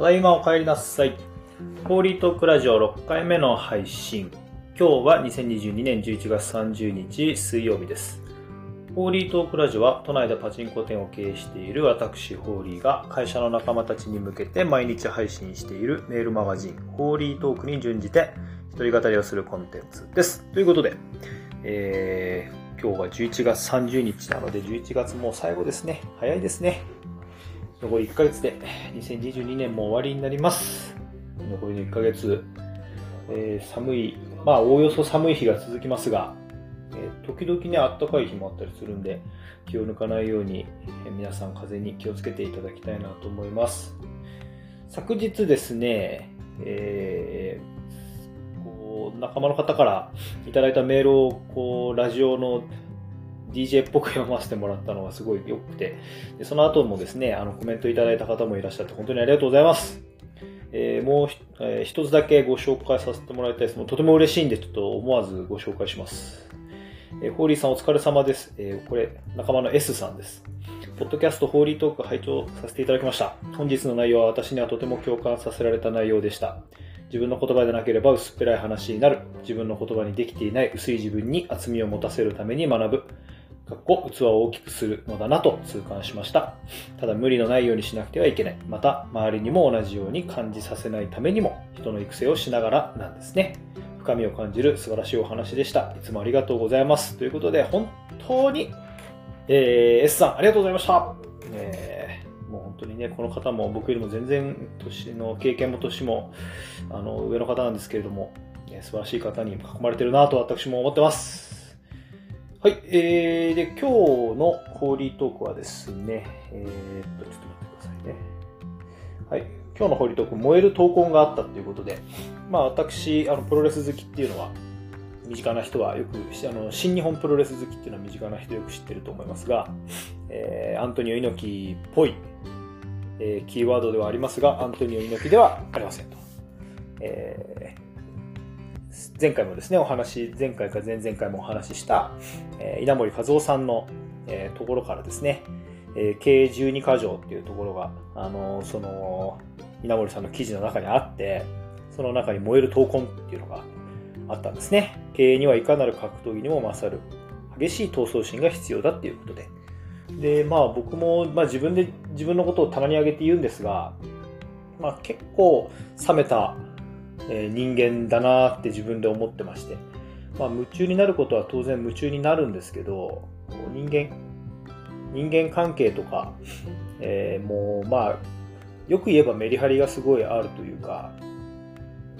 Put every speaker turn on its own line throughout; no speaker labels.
ただいまお帰りなさい。ホーリートークラジオ6回目の配信。今日は2022年11月30日水曜日です。ホーリートークラジオは都内でパチンコ店を経営している私ホーリーが会社の仲間たちに向けて毎日配信しているメールマガジンホーリートークに準じて一人語りをするコンテンツです。ということで、えー、今日が11月30日なので11月もう最後ですね。早いですね。残り1ヶ月で2022年も終わりになります。残りの1ヶ月、えー寒い、まあおおよそ寒い日が続きますが、えー時々ね、暖かい日もあったりするんで、気を抜かないように、え皆さん風に気をつけていただきたいなと思います。昨日ですね、えーこう仲間の方からいただいたメールをこうラジオの DJ っぽく読ませてもらったのがすごい良くて、でその後もですね、あのコメントいただいた方もいらっしゃって本当にありがとうございます。えーもうひ、えー一つだけご紹介させてもらいたいです。もうとても嬉しいんで、ちょっと思わずご紹介します。えーホーリーさんお疲れ様です。えーこれ、仲間の S さんです。ポッドキャストホーリートーク拝聴させていただきました。本日の内容は私にはとても共感させられた内容でした。自分の言葉でなければ薄っぺらい話になる。自分の言葉にできていない薄い自分に厚みを持たせるために学ぶ。かっこ器を大きくするのだなと痛感しました。ただ無理のないようにしなくてはいけない。また、周りにも同じように感じさせないためにも、人の育成をしながらなんですね。深みを感じる素晴らしいお話でした。いつもありがとうございます。ということで、本当に、えー S さん、ありがとうございました。えーもう本当にね、この方も僕よりも全然年の経験も年もあの上の方なんですけれども、え素晴らしい方に囲まれてるなと私も思ってます。はい、えー、で、今日のホーリートークはですね、えー、っと、ちょっと待ってくださいね。はい、今日のホーリートーク、燃える闘魂があったということで、まあ私、あの、プロレス好きっていうのは、身近な人はよく、あの、新日本プロレス好きっていうのは身近な人よく知ってると思いますが、えーアントニオ猪木っぽい、えーキーワードではありますが、アントニオ猪木ではありませんと。えー前回もですね、お話、前回か前々回もお話しした、えー稲森和夫さんの、えーところからですね、えー経営12箇条っていうところが、あのーその、稲森さんの記事の中にあって、その中に燃える闘魂っていうのがあったんですね。経営にはいかなる格闘技にも勝る、激しい闘争心が必要だっていうことで。で、まあ僕も、まあ自分で自分のことを棚に上げて言うんですが、まあ結構冷めた、え人間だなって自分で思ってまして、まあ夢中になることは当然夢中になるんですけど、人間、人間関係とか、えーもうまあ、よく言えばメリハリがすごいあるというか、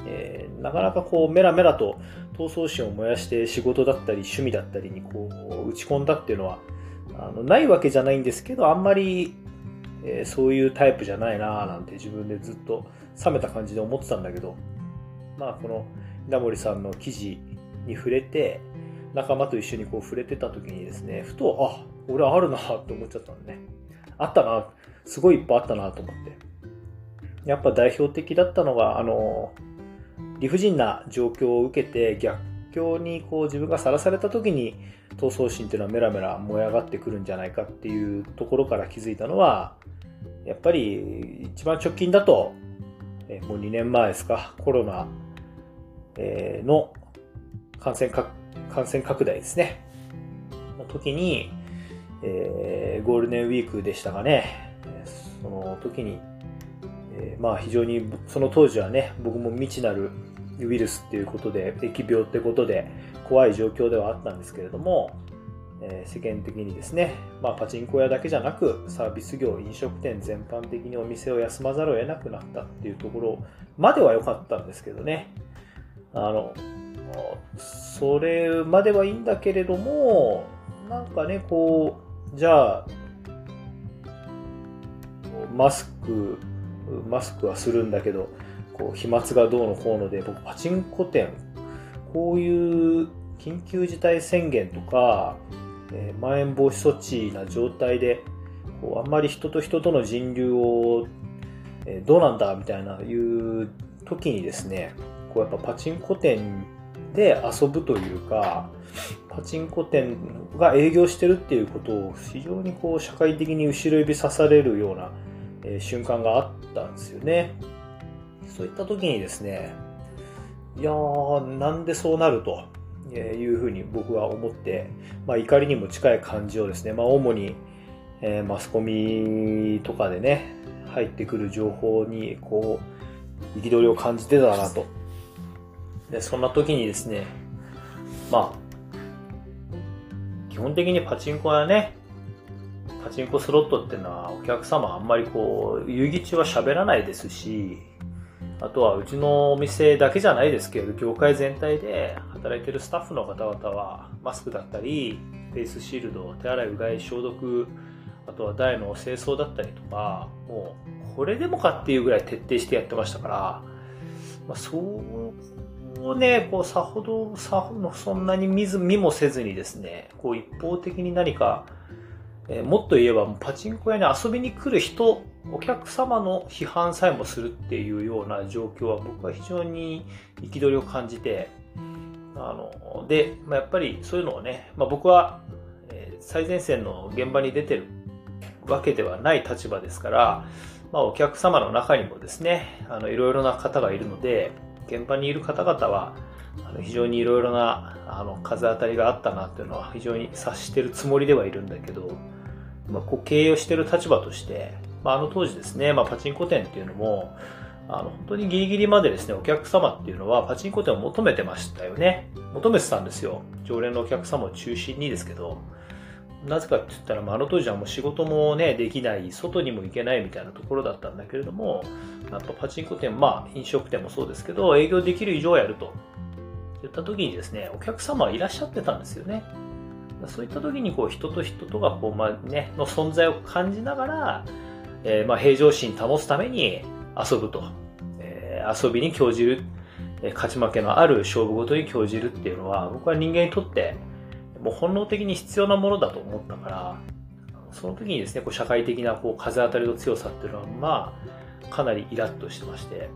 えーなかなかこうメラメラと闘争心を燃やして仕事だったり趣味だったりにこう打ち込んだっていうのはあのないわけじゃないんですけどあんまり、えーそういうタイプじゃないなぁなんて自分でずっと冷めた感じで思ってたんだけどまあこの稲森さんの記事に触れて仲間と一緒にこう触れてた時にですねふとあ俺あるなって思っちゃったのね。あったな。すごいいっぱいあったなと思って。やっぱ代表的だったのがあの理不尽な状況を受けて逆境にこう自分がさらされた時に闘争心っていうのはメラメラ燃え上がってくるんじゃないかっていうところから気づいたのはやっぱり一番直近だとえーもう2年前ですかコロナえの感染か感染拡大ですね。の時に、えーゴールデンウィークでしたがね。その時にえーまあ非常にその当時はね僕も未知なるウイルスっていうことで疫病ってことで怖い状況ではあったんですけれども、えー世間的にですね、まあ、パチンコ屋だけじゃなくサービス業飲食店全般的にお店を休まざるを得なくなったっていうところまでは良かったんですけどね。あのそれまではいいんだけれどもなんかねこうじゃあマスクマスクはするんだけどこう飛沫がどうのこうので僕パチンコ店こういう緊急事態宣言とか、えーまん延防止措置な状態でこうあんまり人と人との人流を、えーどうなんだみたいないう時にですねこうやっぱパチンコ店で遊ぶというかパチンコ店が営業してるっていうことを非常にこう社会的に後ろ指さされるようなえー、瞬間があったんですよね。そういった時にですね、いやー、なんでそうなるというふうに僕は思って、まあ、怒りにも近い感じをですね、まあ、主に、えー、マスコミとかでね、入ってくる情報に、こう、憤りを感じてたなと。で、そんな時にですね、まあ、基本的にパチンコはね、パチンコスロットっていうのはお客様あんまりこう、遊戯中は喋らないですし、あとはうちのお店だけじゃないですけど、業界全体で働いてるスタッフの方々は、マスクだったり、フェイスシールド、手洗い、うがい、消毒、あとは台の清掃だったりとか、もう、これでもかっていうぐらい徹底してやってましたから、まあ、そうね、こう、さほど、さそんなに見ず、見もせずにですね、こう、一方的に何か、えー、もっと言えば、パチンコ屋に遊びに来る人、お客様の批判さえもするっていうような状況は僕は非常に憤りを感じて、あの、で、まあ、やっぱりそういうのをね、まあ、僕は、えー、最前線の現場に出てるわけではない立場ですから、まあ、お客様の中にもですね、あの、いろいろな方がいるので、現場にいる方々は、あの非常にいろいろなあの風当たりがあったなっていうのは非常に察してるつもりではいるんだけど、まあ、こう経営をしてる立場として、まあ、あの当時ですね、まあ、パチンコ店っていうのも、あの、本当にギリギリまでですね、お客様っていうのはパチンコ店を求めてましたよね。求めてたんですよ。常連のお客様を中心にですけど、なぜかって言ったら、まあ、あの当時はもう仕事もね、できない、外にも行けないみたいなところだったんだけれども、やっぱパチンコ店、まあ飲食店もそうですけど、営業できる以上やると。言った時にですね、お客様はいらっしゃってたんですよね。そういった時にこう人と人とがこう、まあね、の存在を感じながら、えー、まあ平常心保つために遊ぶと。えー、遊びに興じる、勝ち負けのある勝負ごとに興じるっていうのは、僕は人間にとってもう本能的に必要なものだと思ったから、その時にですね、こう社会的なこう風当たりの強さっていうのは、まあ、かなりイラッとしてまして、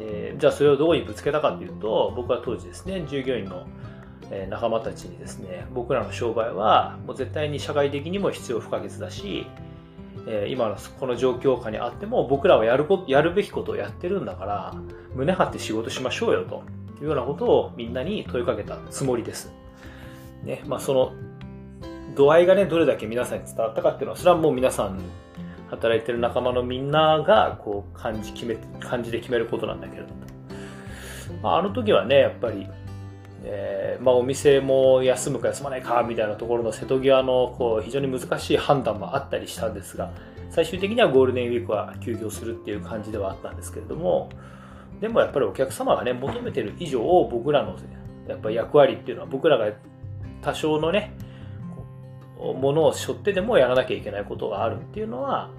えー、じゃあそれをどこにぶつけたかっていうと、僕は当時ですね、従業員の仲間たちにですね、僕らの商売はもう絶対に社会的にも必要不可欠だし、今のこの状況下にあっても僕らはやるこ、やるべきことをやってるんだから、胸張って仕事しましょうよというようなことをみんなに問いかけたつもりです。ね、まあその度合いがね、どれだけ皆さんに伝わったかっていうのは、それはもう皆さん働いてる仲間のみんながこう感じ決め、感じで決めることなんだけれども。まあ、あの時はね、やっぱりえー、まあ、お店も休むか休まないかみたいなところの瀬戸際のこう非常に難しい判断もあったりしたんですが最終的にはゴールデンウィークは休業するっていう感じではあったんですけれどもでもやっぱりお客様がね求めてる以上僕らのやっぱ役割っていうのは僕らが多少のねものを背負ってでもやらなきゃいけないことがあるっていうのは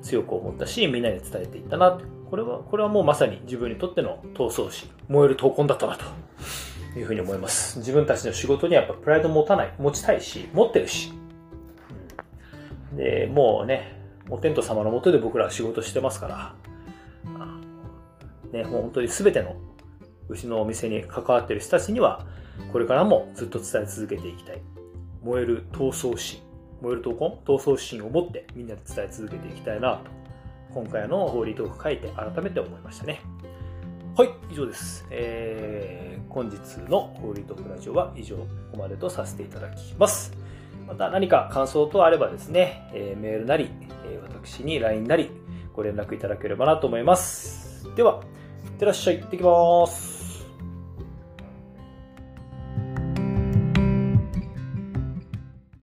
強く思ったしみんなに伝えていったな。これはこれはもうまさに自分にとっての闘争心。燃える闘魂だったなと。いうふうに思います。自分たちの仕事にはやっぱプライド持たない、持ちたいし、持ってるし。で、もうね、お天道様のもとで僕らは仕事してますから、ね、もう本当に全てのうちのお店に関わってる人たちには、これからもずっと伝え続けていきたい。燃える闘争心、燃える闘魂？闘争心を持ってみんなで伝え続けていきたいなと、今回のホーリートーク書いて改めて思いましたね。はい、以上です。えー、本日のホーリートークラジオは以上、ここまでとさせていただきます。また何か感想等あればですね、えー、メールなり、えー、私に LINE なりご連絡いただければなと思います。では、いってらっしゃい、行ってきます。